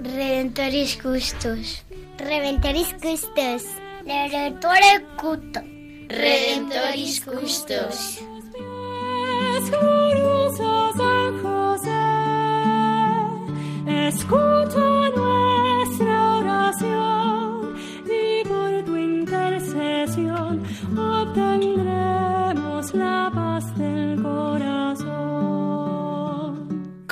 Redentoris Custos. Redentoris Custos. Redentore Cuto. Redentoris Custos. Escucha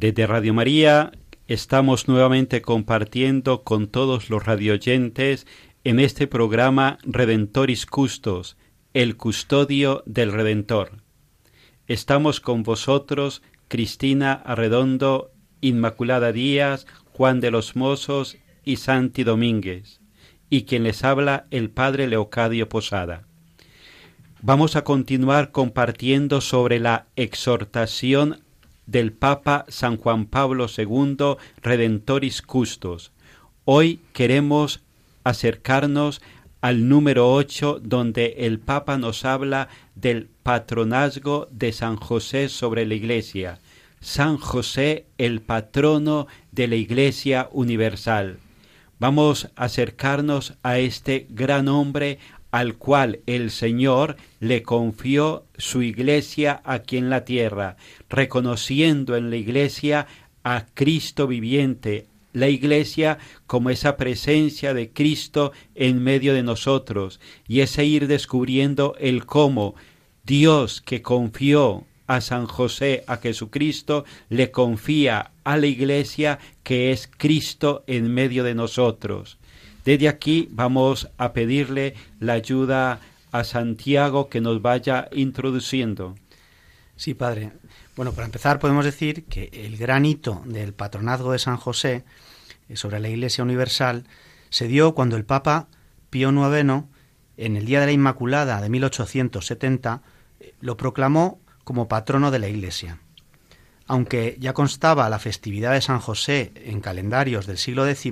Desde Radio María estamos nuevamente compartiendo con todos los radioyentes en este programa Redentoris Custos, el custodio del Redentor. Estamos con vosotros, Cristina Arredondo, Inmaculada Díaz, Juan de los Mozos y Santi Domínguez, y quien les habla el Padre Leocadio Posada. Vamos a continuar compartiendo sobre la exhortación del Papa San Juan Pablo II Redentoris Custos. Hoy queremos acercarnos al número 8 donde el Papa nos habla del patronazgo de San José sobre la Iglesia. San José, el patrono de la Iglesia universal. Vamos a acercarnos a este gran hombre al cual el Señor le confió su iglesia aquí en la tierra, reconociendo en la iglesia a Cristo viviente, la iglesia como esa presencia de Cristo en medio de nosotros, y ese ir descubriendo el cómo Dios que confió a San José, a Jesucristo, le confía a la iglesia que es Cristo en medio de nosotros. Desde aquí vamos a pedirle la ayuda a Santiago que nos vaya introduciendo. Sí, padre. Bueno, para empezar podemos decir que el gran hito del patronazgo de San José eh, sobre la Iglesia Universal se dio cuando el Papa Pío IX, en el Día de la Inmaculada de 1870, eh, lo proclamó como patrono de la Iglesia. Aunque ya constaba la festividad de San José en calendarios del siglo X,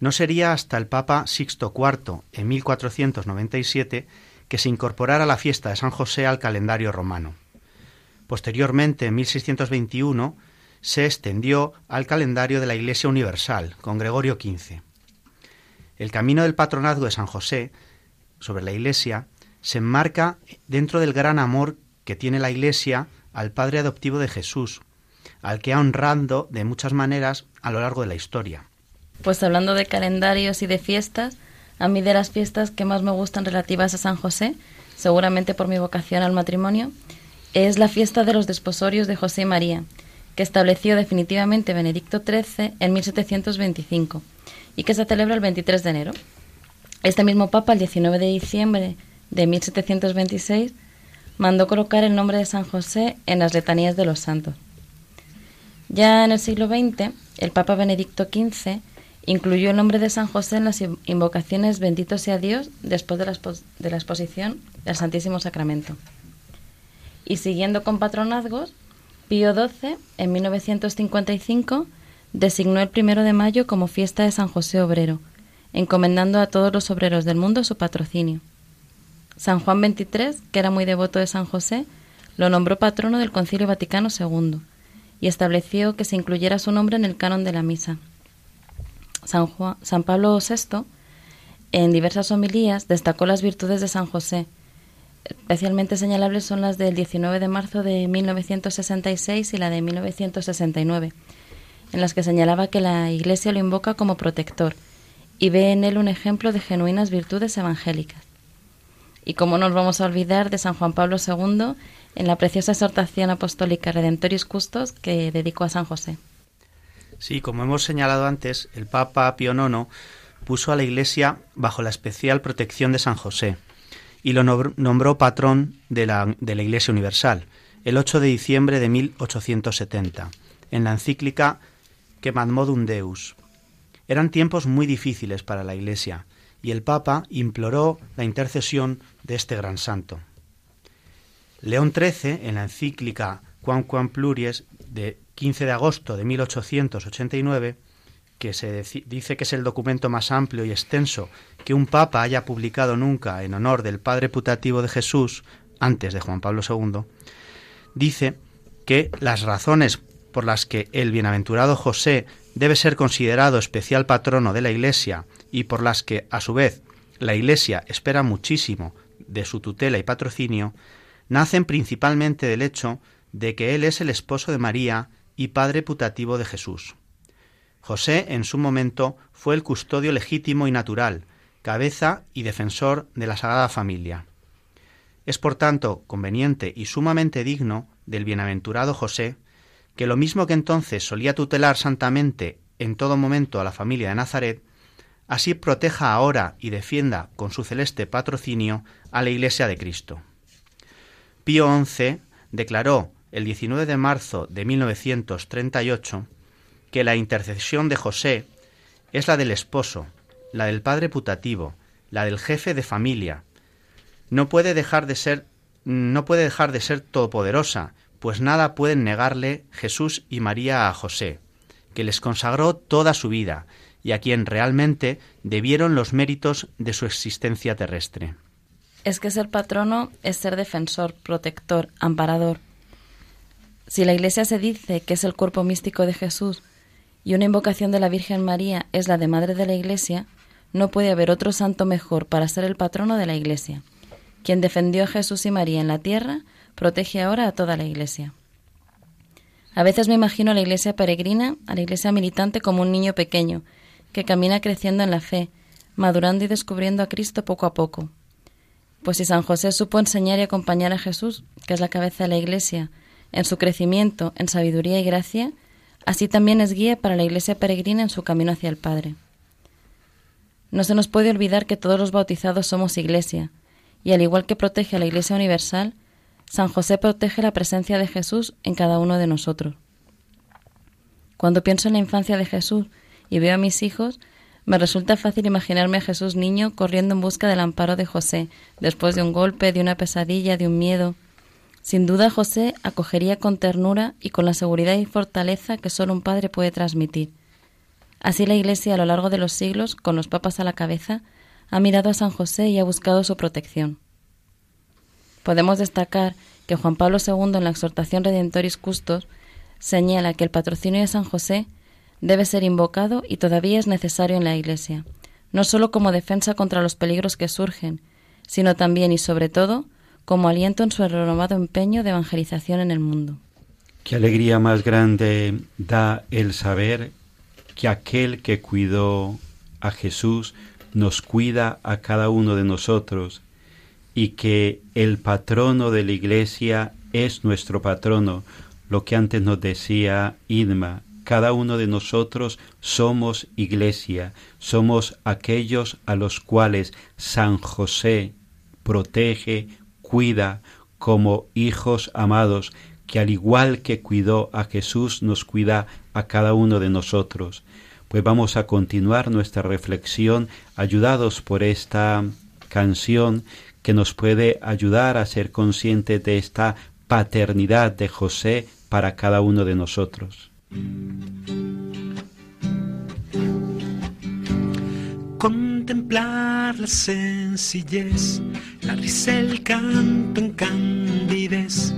no sería hasta el Papa Sixto IV, en 1497, que se incorporara la fiesta de San José al calendario romano. Posteriormente, en 1621, se extendió al calendario de la Iglesia Universal, con Gregorio XV. El camino del patronazgo de San José sobre la Iglesia se enmarca dentro del gran amor que tiene la Iglesia al Padre adoptivo de Jesús, al que ha honrando de muchas maneras a lo largo de la historia. Pues hablando de calendarios y de fiestas, a mí de las fiestas que más me gustan relativas a San José, seguramente por mi vocación al matrimonio, es la fiesta de los desposorios de José y María, que estableció definitivamente Benedicto XIII en 1725 y que se celebra el 23 de enero. Este mismo Papa, el 19 de diciembre de 1726, mandó colocar el nombre de San José en las letanías de los santos. Ya en el siglo XX, el Papa Benedicto XV incluyó el nombre de San José en las invocaciones Bendito sea Dios después de la, de la exposición del Santísimo Sacramento. Y siguiendo con patronazgos, Pío XII, en 1955, designó el primero de mayo como fiesta de San José Obrero, encomendando a todos los obreros del mundo su patrocinio. San Juan XXIII, que era muy devoto de San José, lo nombró patrono del Concilio Vaticano II y estableció que se incluyera su nombre en el canon de la misa. San, San Pablo VI, en diversas homilías, destacó las virtudes de San José. Especialmente señalables son las del 19 de marzo de 1966 y la de 1969, en las que señalaba que la Iglesia lo invoca como protector y ve en él un ejemplo de genuinas virtudes evangélicas. Y cómo nos vamos a olvidar de San Juan Pablo II en la preciosa exhortación apostólica Redentoris Custos que dedicó a San José. Sí, como hemos señalado antes, el Papa Pío IX puso a la Iglesia bajo la especial protección de San José y lo nombró patrón de la, de la Iglesia Universal el 8 de diciembre de 1870, en la encíclica Que Modum Deus. Eran tiempos muy difíciles para la Iglesia y el Papa imploró la intercesión de este gran santo. León XIII, en la encíclica Quam Quam Pluries de 15 de agosto de 1889, que se dice que es el documento más amplio y extenso que un papa haya publicado nunca en honor del Padre putativo de Jesús, antes de Juan Pablo II, dice que las razones por las que el bienaventurado José debe ser considerado especial patrono de la Iglesia y por las que, a su vez, la Iglesia espera muchísimo de su tutela y patrocinio, nacen principalmente del hecho de que él es el esposo de María y padre putativo de Jesús. José, en su momento, fue el custodio legítimo y natural, cabeza y defensor de la Sagrada Familia. Es por tanto conveniente y sumamente digno del bienaventurado José, que lo mismo que entonces solía tutelar santamente en todo momento a la familia de Nazaret, así proteja ahora y defienda con su celeste patrocinio a la Iglesia de Cristo. Pío XI declaró el 19 de marzo de 1938 que la intercesión de José es la del esposo, la del padre putativo, la del jefe de familia. No puede dejar de ser no puede dejar de ser todopoderosa, pues nada pueden negarle Jesús y María a José, que les consagró toda su vida y a quien realmente debieron los méritos de su existencia terrestre es que ser patrono es ser defensor, protector, amparador. Si la Iglesia se dice que es el cuerpo místico de Jesús y una invocación de la Virgen María es la de Madre de la Iglesia, no puede haber otro santo mejor para ser el patrono de la Iglesia. Quien defendió a Jesús y María en la tierra, protege ahora a toda la Iglesia. A veces me imagino a la Iglesia peregrina, a la Iglesia militante como un niño pequeño, que camina creciendo en la fe, madurando y descubriendo a Cristo poco a poco, pues si San José supo enseñar y acompañar a Jesús, que es la cabeza de la Iglesia, en su crecimiento, en sabiduría y gracia, así también es guía para la Iglesia peregrina en su camino hacia el Padre. No se nos puede olvidar que todos los bautizados somos Iglesia, y al igual que protege a la Iglesia universal, San José protege la presencia de Jesús en cada uno de nosotros. Cuando pienso en la infancia de Jesús y veo a mis hijos, me resulta fácil imaginarme a Jesús niño corriendo en busca del amparo de José, después de un golpe, de una pesadilla, de un miedo. Sin duda José acogería con ternura y con la seguridad y fortaleza que solo un padre puede transmitir. Así la Iglesia a lo largo de los siglos, con los papas a la cabeza, ha mirado a San José y ha buscado su protección. Podemos destacar que Juan Pablo II en la exhortación Redentoris Custos señala que el patrocinio de San José debe ser invocado y todavía es necesario en la Iglesia, no sólo como defensa contra los peligros que surgen, sino también y sobre todo como aliento en su renovado empeño de evangelización en el mundo. Qué alegría más grande da el saber que aquel que cuidó a Jesús nos cuida a cada uno de nosotros y que el patrono de la Iglesia es nuestro patrono, lo que antes nos decía Idma, cada uno de nosotros somos iglesia, somos aquellos a los cuales San José protege, cuida como hijos amados, que al igual que cuidó a Jesús, nos cuida a cada uno de nosotros. Pues vamos a continuar nuestra reflexión ayudados por esta canción que nos puede ayudar a ser conscientes de esta paternidad de José para cada uno de nosotros. Contemplar la sencillez, la risa, el canto en candidez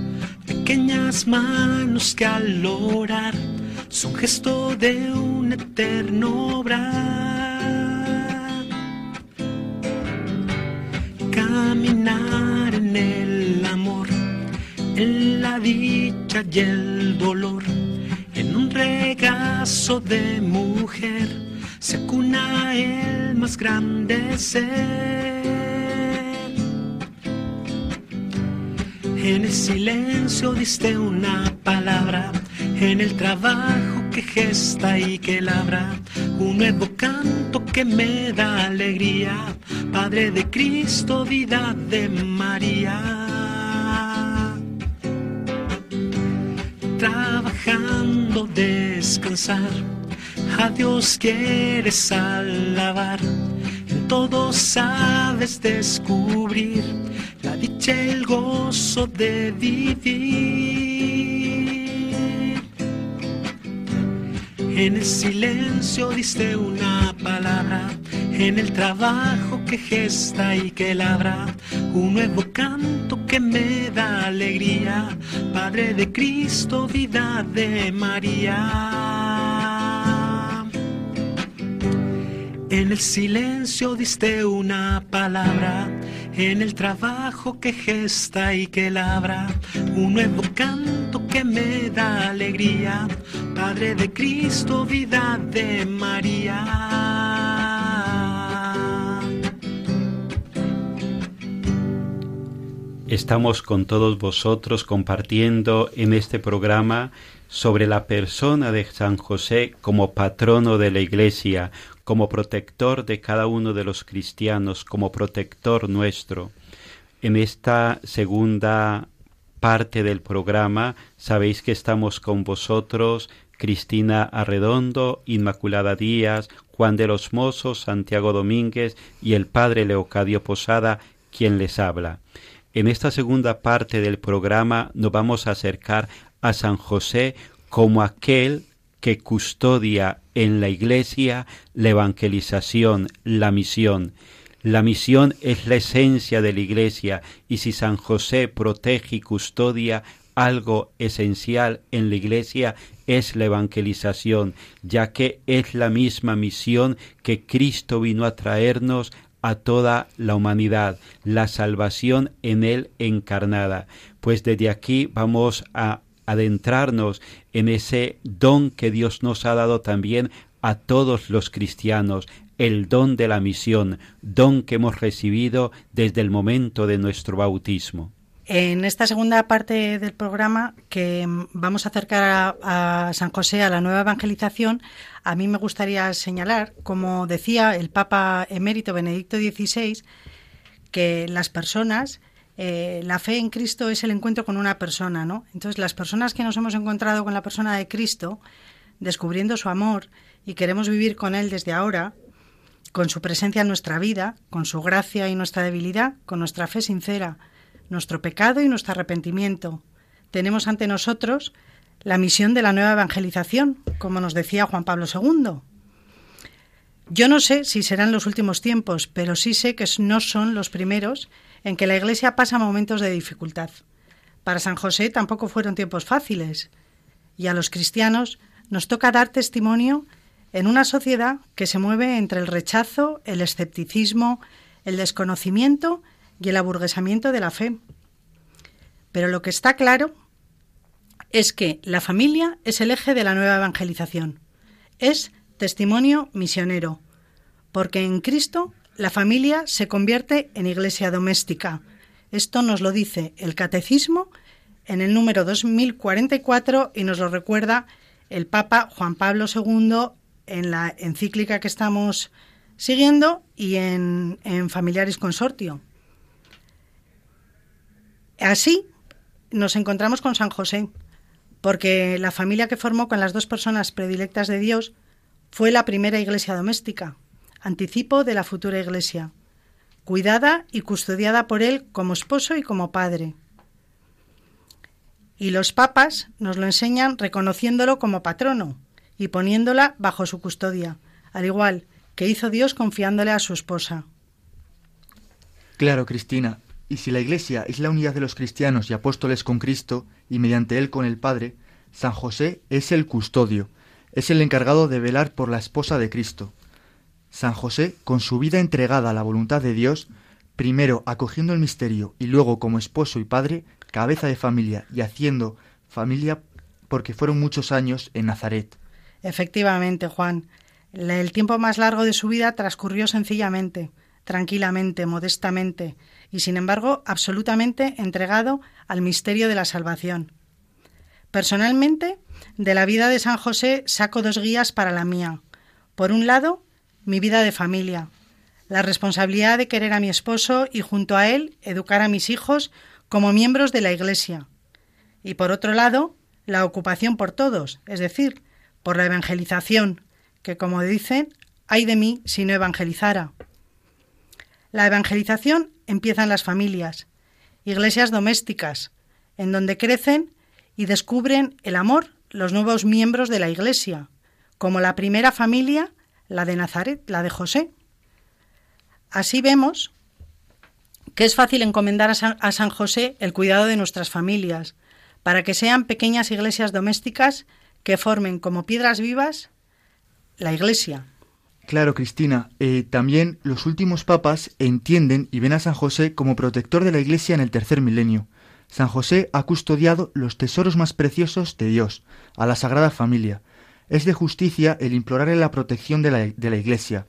de pequeñas manos que al orar son gesto de un eterno obrar. Caminar en el amor, en la dicha y el dolor, en un regazo de mujer, se cuna el más grande ser. En el silencio diste una palabra en el trabajo que gesta y que labra, un nuevo canto que me da alegría, Padre de Cristo, vida de María. Trabajando, descansar, a Dios quieres alabar, todo sabes descubrir la dicha, el gozo de vivir. En el silencio diste una palabra, en el trabajo que gesta y que labra, un nuevo canto que me da alegría, Padre de Cristo, vida de María. En el silencio diste una palabra, en el trabajo que gesta y que labra, un nuevo canto que me da alegría, Padre de Cristo, vida de María. Estamos con todos vosotros compartiendo en este programa sobre la persona de San José como patrono de la Iglesia, como protector de cada uno de los cristianos, como protector nuestro. En esta segunda parte del programa sabéis que estamos con vosotros Cristina Arredondo, Inmaculada Díaz, Juan de los Mozos, Santiago Domínguez y el Padre Leocadio Posada, quien les habla. En esta segunda parte del programa nos vamos a acercar a San José como aquel que custodia en la Iglesia la evangelización, la misión. La misión es la esencia de la Iglesia y si San José protege y custodia algo esencial en la Iglesia es la evangelización, ya que es la misma misión que Cristo vino a traernos a toda la humanidad, la salvación en Él encarnada. Pues desde aquí vamos a adentrarnos en ese don que Dios nos ha dado también a todos los cristianos, el don de la misión, don que hemos recibido desde el momento de nuestro bautismo. En esta segunda parte del programa, que vamos a acercar a, San José a la nueva evangelización, a mí me gustaría señalar, como decía el Papa emérito Benedicto XVI, que las personas eh, la fe en Cristo es el encuentro con una persona, ¿no? Entonces, las personas que nos hemos encontrado con la persona de Cristo, descubriendo su amor y queremos vivir con Él desde ahora, con su presencia en nuestra vida, con su gracia y nuestra debilidad, con nuestra fe sincera, nuestro pecado y nuestro arrepentimiento. Tenemos ante nosotros la misión de la nueva evangelización, como nos decía Juan Pablo II. Yo no sé si serán los últimos tiempos, pero sí sé que no son los primeros en que la Iglesia pasa momentos de dificultad. Para San José tampoco fueron tiempos fáciles, y a los cristianos nos toca dar testimonio en una sociedad que se mueve entre el rechazo, el escepticismo, el desconocimiento y el aburguesamiento de la fe. Pero lo que está claro es que la familia es el eje de la nueva evangelización. Es testimonio misionero, porque en Cristo la familia se convierte en iglesia doméstica. Esto nos lo dice el Catecismo en el número 2044 y nos lo recuerda el Papa Juan Pablo II en la encíclica que estamos siguiendo y en, en Familiaris Consortio. Así nos encontramos con San José, porque la familia que formó con las dos personas predilectas de Dios fue la primera iglesia doméstica, anticipo de la futura Iglesia, cuidada y custodiada por él como esposo y como padre. Y los papas nos lo enseñan reconociéndolo como patrono y poniéndola bajo su custodia, al igual que hizo Dios confiándole a su esposa. Claro, Cristina. Y si la Iglesia es la unidad de los cristianos y apóstoles con Cristo y mediante él con el Padre, San José es el custodio, es el encargado de velar por la esposa de Cristo. San José, con su vida entregada a la voluntad de Dios, primero acogiendo el misterio y luego como esposo y padre, cabeza de familia y haciendo familia porque fueron muchos años en Nazaret. Efectivamente, Juan. El tiempo más largo de su vida transcurrió sencillamente, tranquilamente, modestamente, y sin embargo absolutamente entregado al misterio de la salvación. Personalmente, de la vida de San José saco dos guías para la mía. Por un lado, mi vida de familia, la responsabilidad de querer a mi esposo y junto a él educar a mis hijos como miembros de la Iglesia. Y por otro lado, la ocupación por todos, es decir, por la evangelización, que como dicen, hay de mí si no evangelizara. La evangelización empieza en las familias, iglesias domésticas, en donde crecen y descubren el amor los nuevos miembros de la Iglesia, como la primera familia la de Nazaret, la de José. Así vemos que es fácil encomendar a San, José el cuidado de nuestras familias, para que sean pequeñas iglesias domésticas que formen como piedras vivas la iglesia. Claro, Cristina, eh, también los últimos papas entienden y ven a San José como protector de la iglesia en el tercer milenio. San José ha custodiado los tesoros más preciosos de Dios, a la Sagrada Familia, es de justicia el implorarle la protección de la, Iglesia.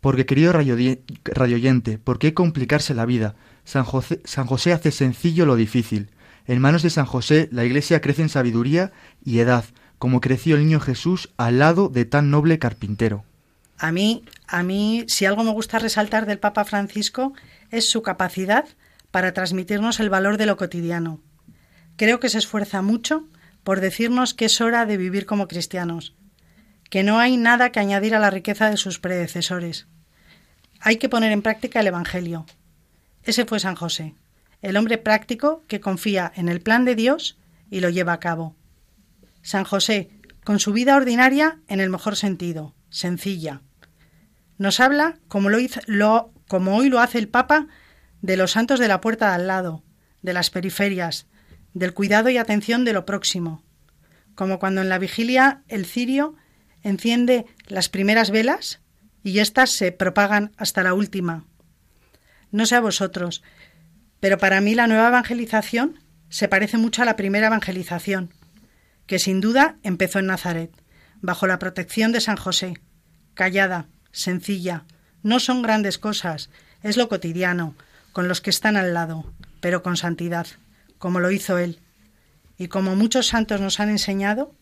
Porque, querido radioyente, ¿por qué complicarse la vida? San José, San José hace sencillo lo difícil. En manos de San José la Iglesia crece en sabiduría y edad, como creció el niño Jesús al lado de tan noble carpintero. A mí, a mí, si algo me gusta resaltar del Papa Francisco es su capacidad para transmitirnos el valor de lo cotidiano. Creo que se esfuerza mucho por decirnos que es hora de vivir como cristianos, que no hay nada que añadir a la riqueza de sus predecesores. Hay que poner en práctica el Evangelio. Ese fue San José, el hombre práctico que confía en el plan de Dios y lo lleva a cabo. San José, con su vida ordinaria en el mejor sentido, sencilla. Nos habla, como, lo hizo, como hoy lo hace el Papa, de los santos de la puerta de al lado, de las periferias, del cuidado y atención de lo próximo, como cuando en la vigilia el cirio enciende las primeras velas y éstas se propagan hasta la última. No sé a vosotros, pero para mí la nueva evangelización se parece mucho a la primera evangelización, que sin duda empezó en Nazaret, bajo la protección de San José, callada, sencilla. No son grandes cosas, es lo cotidiano, con los que están al lado, pero con santidad como lo hizo él. Y como muchos santos nos han enseñado,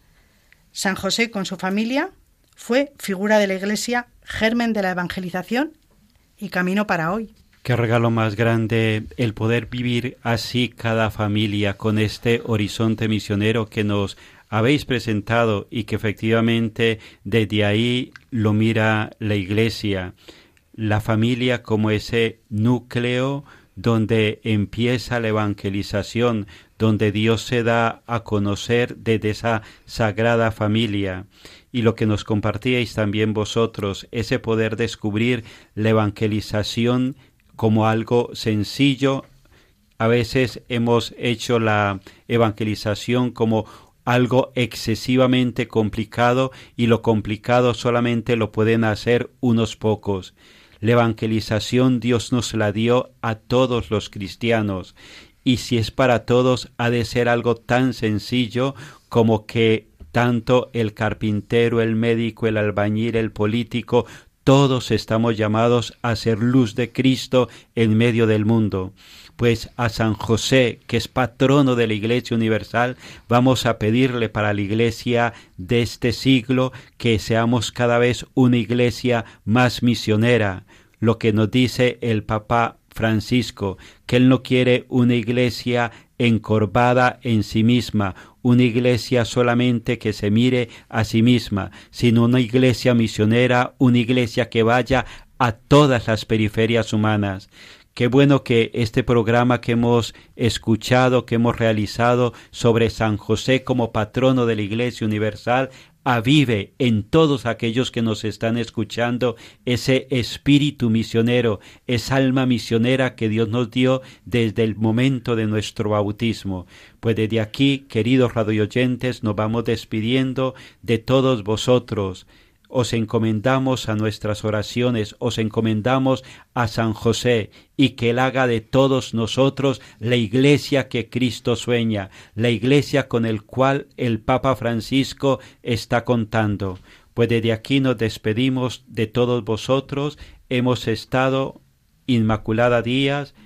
San José con su familia fue figura de la Iglesia, germen de la evangelización y camino para hoy. Qué regalo más grande el poder vivir así cada familia con este horizonte misionero que nos habéis presentado y que efectivamente desde ahí lo mira la Iglesia, la familia como ese núcleo donde empieza la evangelización, donde Dios se da a conocer desde esa sagrada familia. Y lo que nos compartíais también vosotros, ese poder descubrir la evangelización como algo sencillo. A veces hemos hecho la evangelización como algo excesivamente complicado y lo complicado solamente lo pueden hacer unos pocos. La evangelización Dios nos la dio a todos los cristianos y si es para todos ha de ser algo tan sencillo como que tanto el carpintero, el médico, el albañil, el político, todos estamos llamados a ser luz de Cristo en medio del mundo. Pues a San José, que es patrono de la Iglesia Universal, vamos a pedirle para la Iglesia de este siglo que seamos cada vez una Iglesia más misionera, lo que nos dice el Papa Francisco, que él no quiere una iglesia encorvada en sí misma, una iglesia solamente que se mire a sí misma, sino una iglesia misionera, una iglesia que vaya a todas las periferias humanas, Qué bueno que este programa que hemos escuchado, que hemos realizado sobre San José como patrono de la Iglesia Universal, avive en todos aquellos que nos están escuchando ese espíritu misionero, esa alma misionera que Dios nos dio desde el momento de nuestro bautismo. Pues desde aquí, queridos radioyentes, nos vamos despidiendo de todos vosotros os encomendamos a nuestras oraciones, os encomendamos a San José y que Él haga de todos nosotros la iglesia que Cristo sueña, la iglesia con el cual el Papa Francisco está contando. Pues desde aquí nos despedimos de todos vosotros. Hemos estado Inmaculada Díaz,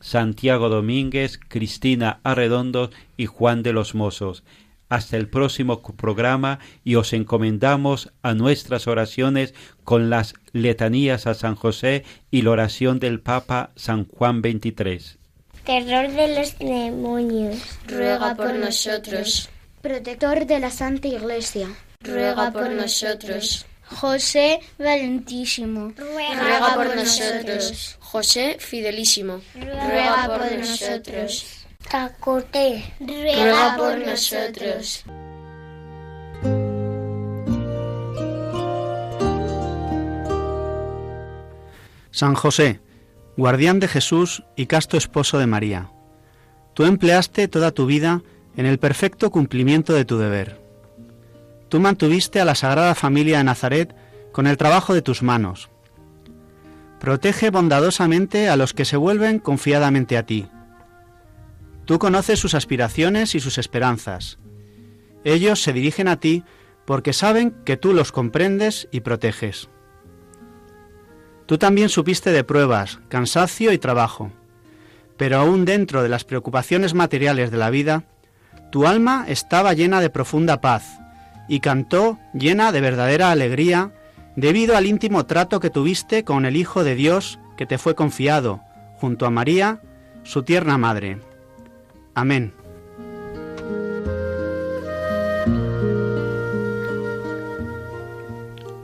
Santiago Domínguez, Cristina Arredondo y Juan de los Mozos hasta el próximo programa y os encomendamos a nuestras oraciones con las letanías a San José y la oración del Papa San Juan XXIII. Terror de los demonios. Ruega por nosotros. Protector de la Santa Iglesia. Ruega por nosotros. José Valentísimo. Ruega por nosotros. José Fidelísimo. Ruega por nosotros. Tacote, ruega por nosotros. San José, guardián de Jesús y casto esposo de María, tú empleaste toda tu vida en el perfecto cumplimiento de tu deber. Tú mantuviste a la Sagrada Familia de Nazaret con el trabajo de tus manos. Protege bondadosamente a los que se vuelven confiadamente a ti Tú conoces sus aspiraciones y sus esperanzas. Ellos se dirigen a ti porque saben que tú los comprendes y proteges. Tú también supiste de pruebas, cansancio y trabajo, pero aún dentro de las preocupaciones materiales de la vida, tu alma estaba llena de profunda paz y cantó llena de verdadera alegría debido al íntimo trato que tuviste con el Hijo de Dios que te fue confiado, junto a María, su tierna madre. Amén.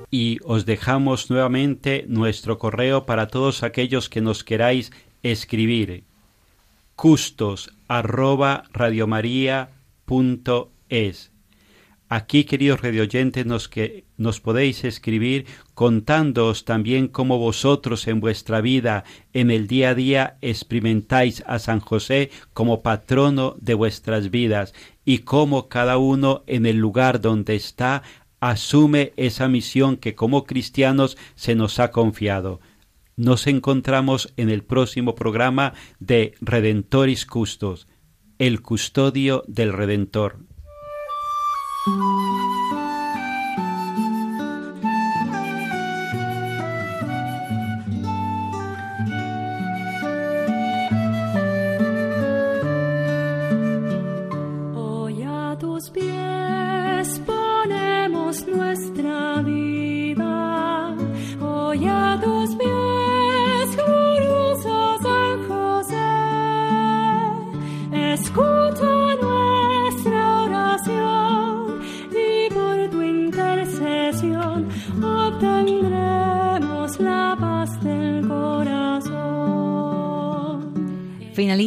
Y os dejamos nuevamente nuestro correo para todos aquellos que nos queráis escribir. custos arroba radiomaria.es Aquí, queridos radioyentes, nos, que, nos podéis escribir contándoos también cómo vosotros en vuestra vida, en el día a día, experimentáis a San José como patrono de vuestras vidas y cómo cada uno en el lugar donde está asume esa misión que como cristianos se nos ha confiado. Nos encontramos en el próximo programa de Redentoris Custos, el custodio del Redentor. Nuestra vida. Hoy a tus pies,